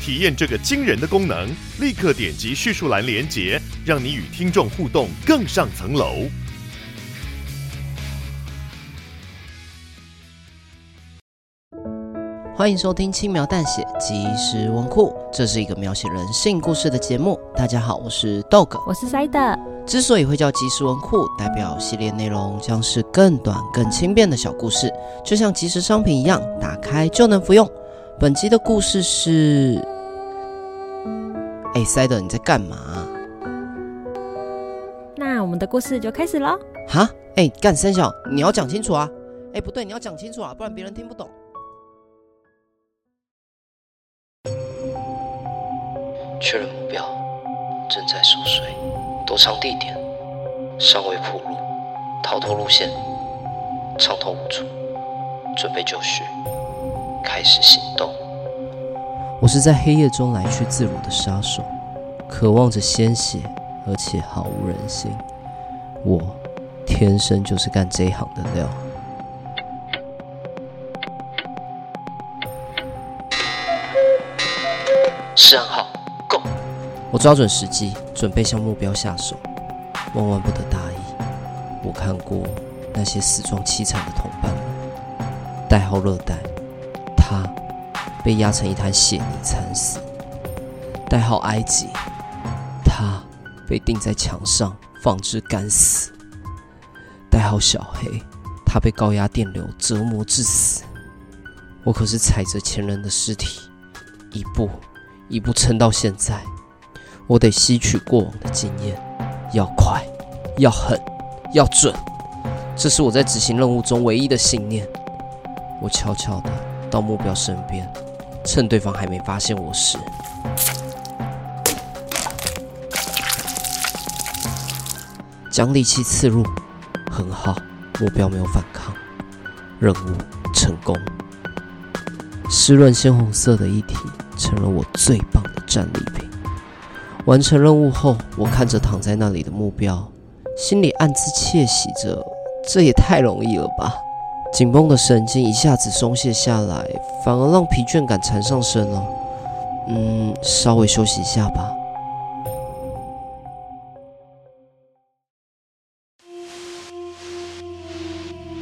体验这个惊人的功能，立刻点击叙述栏连接，让你与听众互动更上层楼。欢迎收听轻描淡写即时文库，这是一个描写人性故事的节目。大家好，我是 Dog，我是 Side。之所以会叫即时文库，代表系列内容将是更短、更轻便的小故事，就像即时商品一样，打开就能服用。本集的故事是……哎，Side，你在干嘛？那我们的故事就开始喽。哈？哎，干三小，你要讲清楚啊！哎，不对，你要讲清楚啊，不然别人听不懂。确认目标，正在熟睡，躲藏地点尚未铺路，逃脱路线畅通无阻，准备就绪，开始行动。我是在黑夜中来去自如的杀手，渴望着鲜血，而且毫无人性。我天生就是干这一行的料。是暗号。我抓准时机，准备向目标下手。万万不得大意，我看过那些死状凄惨的同伴们。代号热带，他被压成一滩血泥惨死。代号埃及，他被钉在墙上放置干死。代号小黑，他被高压电流折磨致死。我可是踩着前人的尸体，一步一步撑到现在。我得吸取过往的经验，要快，要狠，要准，这是我在执行任务中唯一的信念。我悄悄地到目标身边，趁对方还没发现我时，将利器刺入。很好，目标没有反抗，任务成功。湿润鲜红色的液体成了我最棒的战利品。完成任务后，我看着躺在那里的目标，心里暗自窃喜着：这也太容易了吧！紧绷的神经一下子松懈下来，反而让疲倦感缠上身了。嗯，稍微休息一下吧。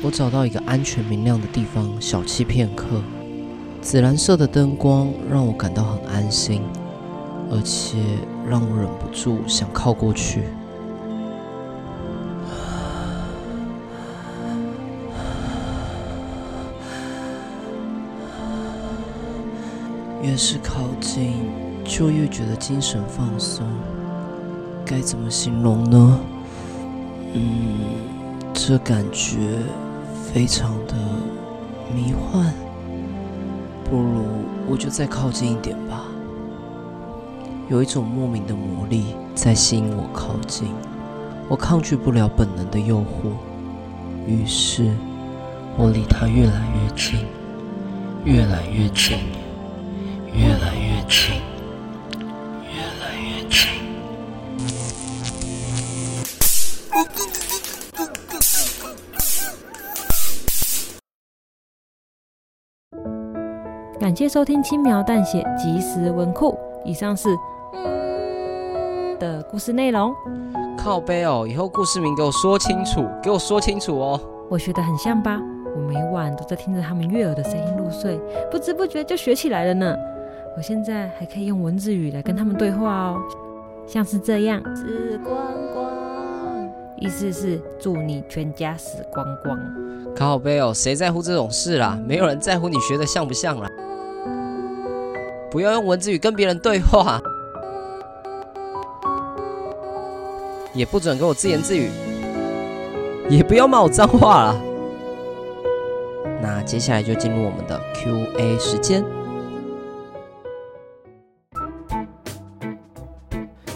我找到一个安全明亮的地方，小憩片刻。紫蓝色的灯光让我感到很安心。而且让我忍不住想靠过去。越是靠近，就越觉得精神放松。该怎么形容呢？嗯，这感觉非常的迷幻。不如我就再靠近一点吧。有一种莫名的魔力在吸引我靠近，我抗拒不了本能的诱惑，于是我离他越来越近，越来越近，越来越近，越来越近。感谢收听轻描淡写即时文库，以上是。的故事内容，靠背哦！以后故事名给我说清楚，给我说清楚哦。我学得很像吧？我每晚都在听着他们悦耳的声音入睡，不知不觉就学起来了呢。我现在还可以用文字语来跟他们对话哦，像是这样：死光光，意思是祝你全家死光光。靠背哦，谁在乎这种事啦？没有人在乎你学的像不像啦。不要用文字语跟别人对话。也不准跟我自言自语，也不要骂我脏话啦。那接下来就进入我们的 Q&A 时间。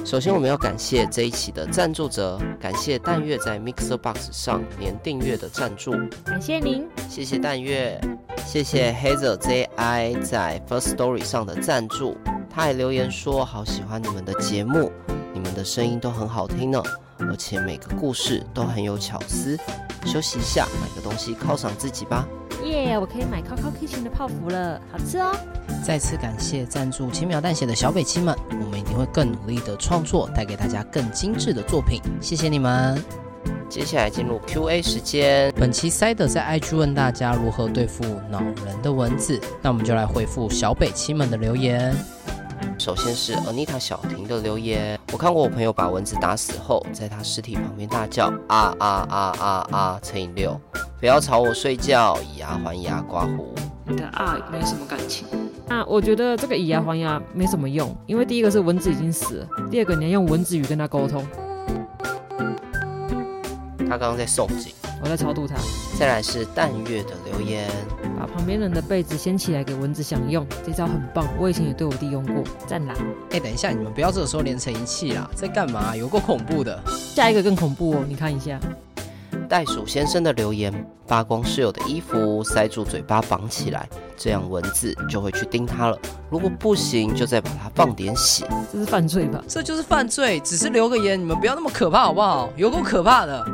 首先，我们要感谢这一期的赞助者，感谢淡月在 Mixer Box 上年订阅的赞助，感谢您，谢谢淡月，谢谢 Hazel ZI 在 First Story 上的赞助，他还留言说好喜欢你们的节目，你们的声音都很好听呢，而且每个故事都很有巧思。休息一下，买个东西犒赏自己吧。耶！Yeah, 我可以买 Coco Kitchen 的泡芙了，好吃哦。再次感谢赞助轻描淡写的小北亲们，我们一定会更努力的创作，带给大家更精致的作品。谢谢你们。接下来进入 Q&A 时间。本期 Sider 在 IG 问大家如何对付恼人的蚊子，那我们就来回复小北亲们的留言。首先是 Anita 小婷的留言，我看过我朋友把蚊子打死后，在他尸体旁边大叫啊啊啊啊啊乘以六，不要吵我睡觉，以牙还牙刮胡。你的啊没什么感情。那我觉得这个以牙还牙没什么用，因为第一个是蚊子已经死了，第二个你要用蚊子语跟他沟通。他刚刚在诵经，我在超度他。再来是淡月的留言。把旁边人的被子掀起来给蚊子享用，这招很棒，我以前也对我弟用过，赞啦！哎、欸，等一下，你们不要这个时候连成一气啦，在干嘛？有够恐怖的！下一个更恐怖哦，你看一下，袋鼠先生的留言：扒光室友的衣服，塞住嘴巴绑起来，这样蚊子就会去叮他了。如果不行，就再把它放点血。这是犯罪吧？这就是犯罪，只是留个言，你们不要那么可怕好不好？有够可怕的！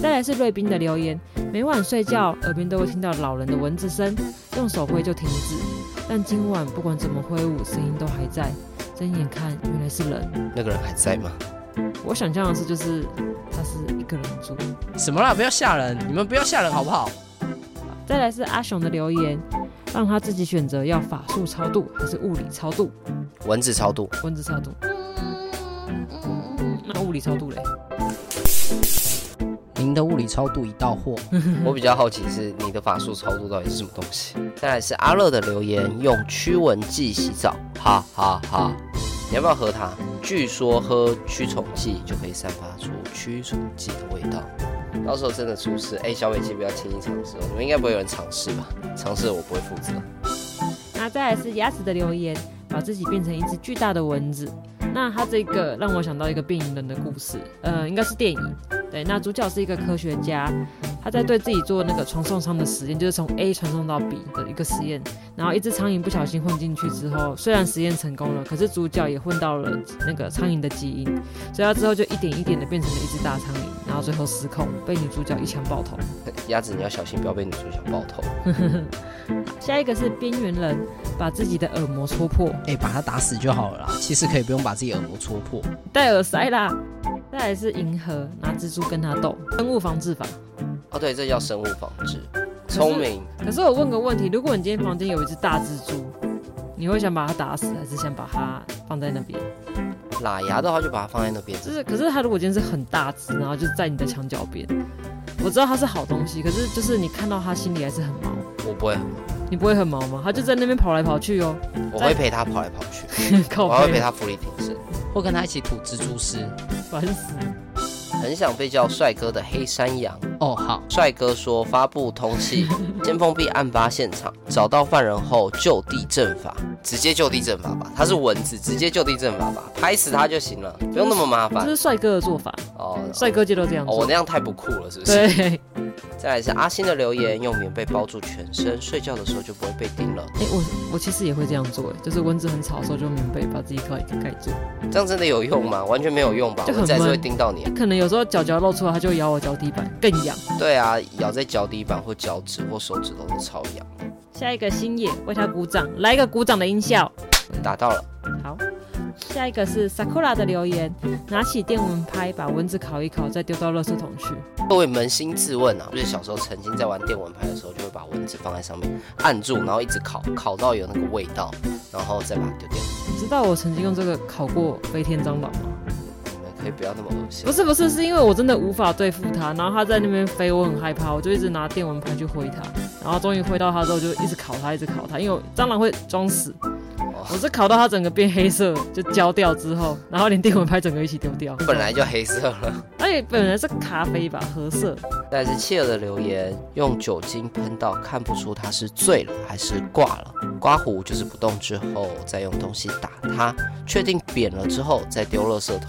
再来是瑞斌的留言。每晚睡觉，耳边都会听到老人的蚊子声，用手挥就停止。但今晚不管怎么挥舞，声音都还在。睁眼看，原来是人。那个人还在吗？我想象的是，就是他是一个人住。什么啦？不要吓人！你们不要吓人好不好？再来是阿雄的留言，让他自己选择要法术超度还是物理超度。蚊子超度。蚊子超度。那物理超度嘞？您的物理超度已到货，我比较好奇是你的法术超度到底是什么东西？再来是阿乐的留言，用驱蚊剂洗澡，哈哈哈哈！你要不要喝它？据说喝驱虫剂就可以散发出驱虫剂的味道。到时候真的出事，哎、欸，小美，请不要轻易尝试哦，你们应该不会有人尝试吧？尝试了我不会负责。那再来是牙齿的留言，把自己变成一只巨大的蚊子。那他这个让我想到一个变异人的故事，呃，应该是电影。对，那主角是一个科学家，他在对自己做那个传送舱的实验，就是从 A 传送到 B 的一个实验。然后一只苍蝇不小心混进去之后，虽然实验成功了，可是主角也混到了那个苍蝇的基因，所以他之后就一点一点的变成了一只大苍蝇，然后最后失控，被女主角一枪爆头。鸭子，你要小心，不要被女主角爆头。下一个是边缘人，把自己的耳膜戳破。哎、欸，把他打死就好了啦，其实可以不用把自己耳膜戳破，戴耳塞啦。再来是银河，拿蜘蛛跟他斗，生物防治法。哦，对，这叫生物防治，聪明。可是我问个问题，如果你今天房间有一只大蜘蛛，你会想把它打死，还是想把它放在那边？喇牙的话就把它放在那边。就是，可是它如果今天是很大只，然后就在你的墙角边，我知道它是好东西，可是就是你看到它心里还是很毛。我不会很毛。你不会很毛吗？它就在那边跑来跑去哦。我会陪它跑来跑去，我还会陪它福利挺身，或跟它一起吐蜘蛛丝。烦死！很想被叫帅哥的黑山羊哦，好，帅哥说发布通气，先封闭案发现场，找到犯人后就地正法，直接就地正法吧。他是蚊子，直接就地正法吧，拍死他就行了，不用那么麻烦。这是帅哥的做法哦，帅哥就都这样做。哦，我那样太不酷了，是不是？对。再来是阿星的留言，用棉被包住全身，睡觉的时候就不会被叮了。哎、欸，我我其实也会这样做，哎，就是蚊子很吵的时候，就用棉被把自己盖盖住。这样真的有用吗？完全没有用吧？就蚊子还是会叮到你。可能有时候脚脚露出来，它就咬我脚底板，更痒。对啊，咬在脚底板或脚趾或手指头都超痒。下一个星野为他鼓掌，来一个鼓掌的音效。打到了。好。下一个是 Sakura 的留言，拿起电蚊拍把蚊子烤一烤，再丢到垃圾桶去。各位扪心自问啊，就是小时候曾经在玩电蚊拍的时候，就会把蚊子放在上面按住，然后一直烤，烤到有那个味道，然后再把它丢掉。你知道我曾经用这个烤过飞天蟑螂吗？你们可以不要那么恶心。不是不是，是因为我真的无法对付它，然后它在那边飞，我很害怕，我就一直拿电蚊拍去挥它，然后终于挥到它之后，就一直烤它，一直烤它，因为蟑螂会装死。我是烤到它整个变黑色，就焦掉之后，然后连电蚊拍整个一起丢掉。本来就黑色了，而且本来是咖啡吧，褐色。但是企鹅的留言，用酒精喷到看不出他是醉了还是挂了。刮胡就是不动之后再用东西打它，确定扁了之后再丢垃圾桶。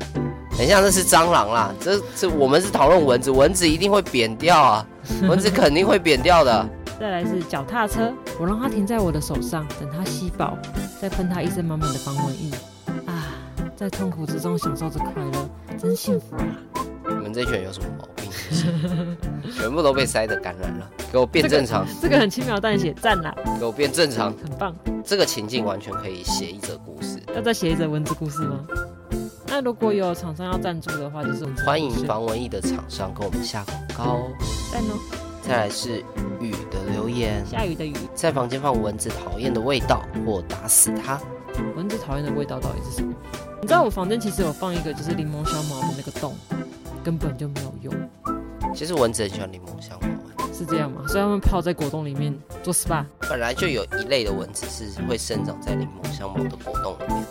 等一下，那是蟑螂啦，这这我们是讨论蚊子，蚊子一定会扁掉啊，蚊子肯定会扁掉的。再来是脚踏车，我让它停在我的手上，等它吸饱，再喷它一身满满的防蚊液。啊，在痛苦之中享受着快乐，真幸福啊！你们这群人有什么毛病？全部都被塞的感染了，给我变正常。这个、这个很轻描淡写，赞啦！给我变正常，很棒。这个情境完全可以写一则故事。要再写一则文字故事吗？那如果有厂商要赞助的话，就是欢迎防蚊液的厂商跟我们下广告哦。赞哦！再来是雨的留言，下雨的雨，在房间放蚊子讨厌的味道，或打死它。蚊子讨厌的味道到底是什么？你知道我房间其实有放一个，就是柠檬香茅的那个洞，根本就没有用。其实蚊子很喜欢柠檬香茅，是这样吗？所以他们泡在果冻里面做 SPA。本来就有一类的蚊子是会生长在柠檬香茅的果冻里面。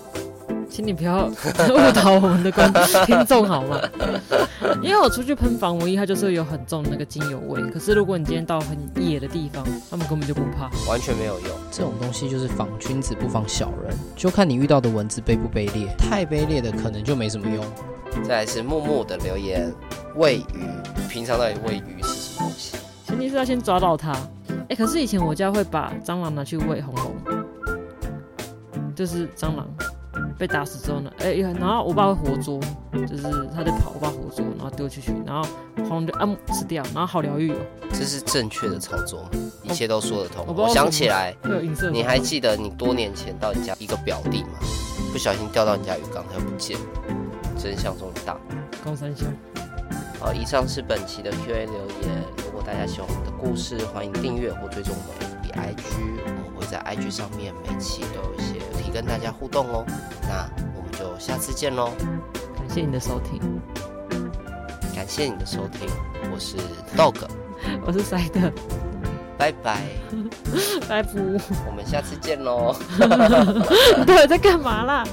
请你不要 误导我们的观众听众好吗？因为我出去喷防蚊液，它就是有很重的那个精油味。可是如果你今天到很野的地方，他们根本就不怕，完全没有用。这种东西就是防君子不防小人，就看你遇到的蚊子卑不卑劣。太卑劣的可能就没什么用。再来是木木的留言：喂鱼，平常到底喂鱼是什么东西？前提是要先抓到它。哎，可是以前我家会把蟑螂拿去喂红龙，就是蟑螂。被打死之后呢？哎、欸，然后我爸会活捉，就是他在跑，我爸活捉，然后丢出去，然后红就啊死掉，然后好疗愈哦。这是正确的操作，一切都说得通。我，我想起来，你还记得你多年前到你家一个表弟吗？不小心掉到你家鱼缸，他又不见了，真相终于大。高三下。好，以上是本期的 Q&A 留言。如果大家喜欢我们的故事，欢迎订阅或追踪我们 FB IG，我们会在 IG 上面每期都有一些。跟大家互动哦，那我们就下次见喽！感谢你的收听，感谢你的收听，我是 Dog，我是塞德，拜拜，拜拜，我们下次见喽！到底在干嘛啦？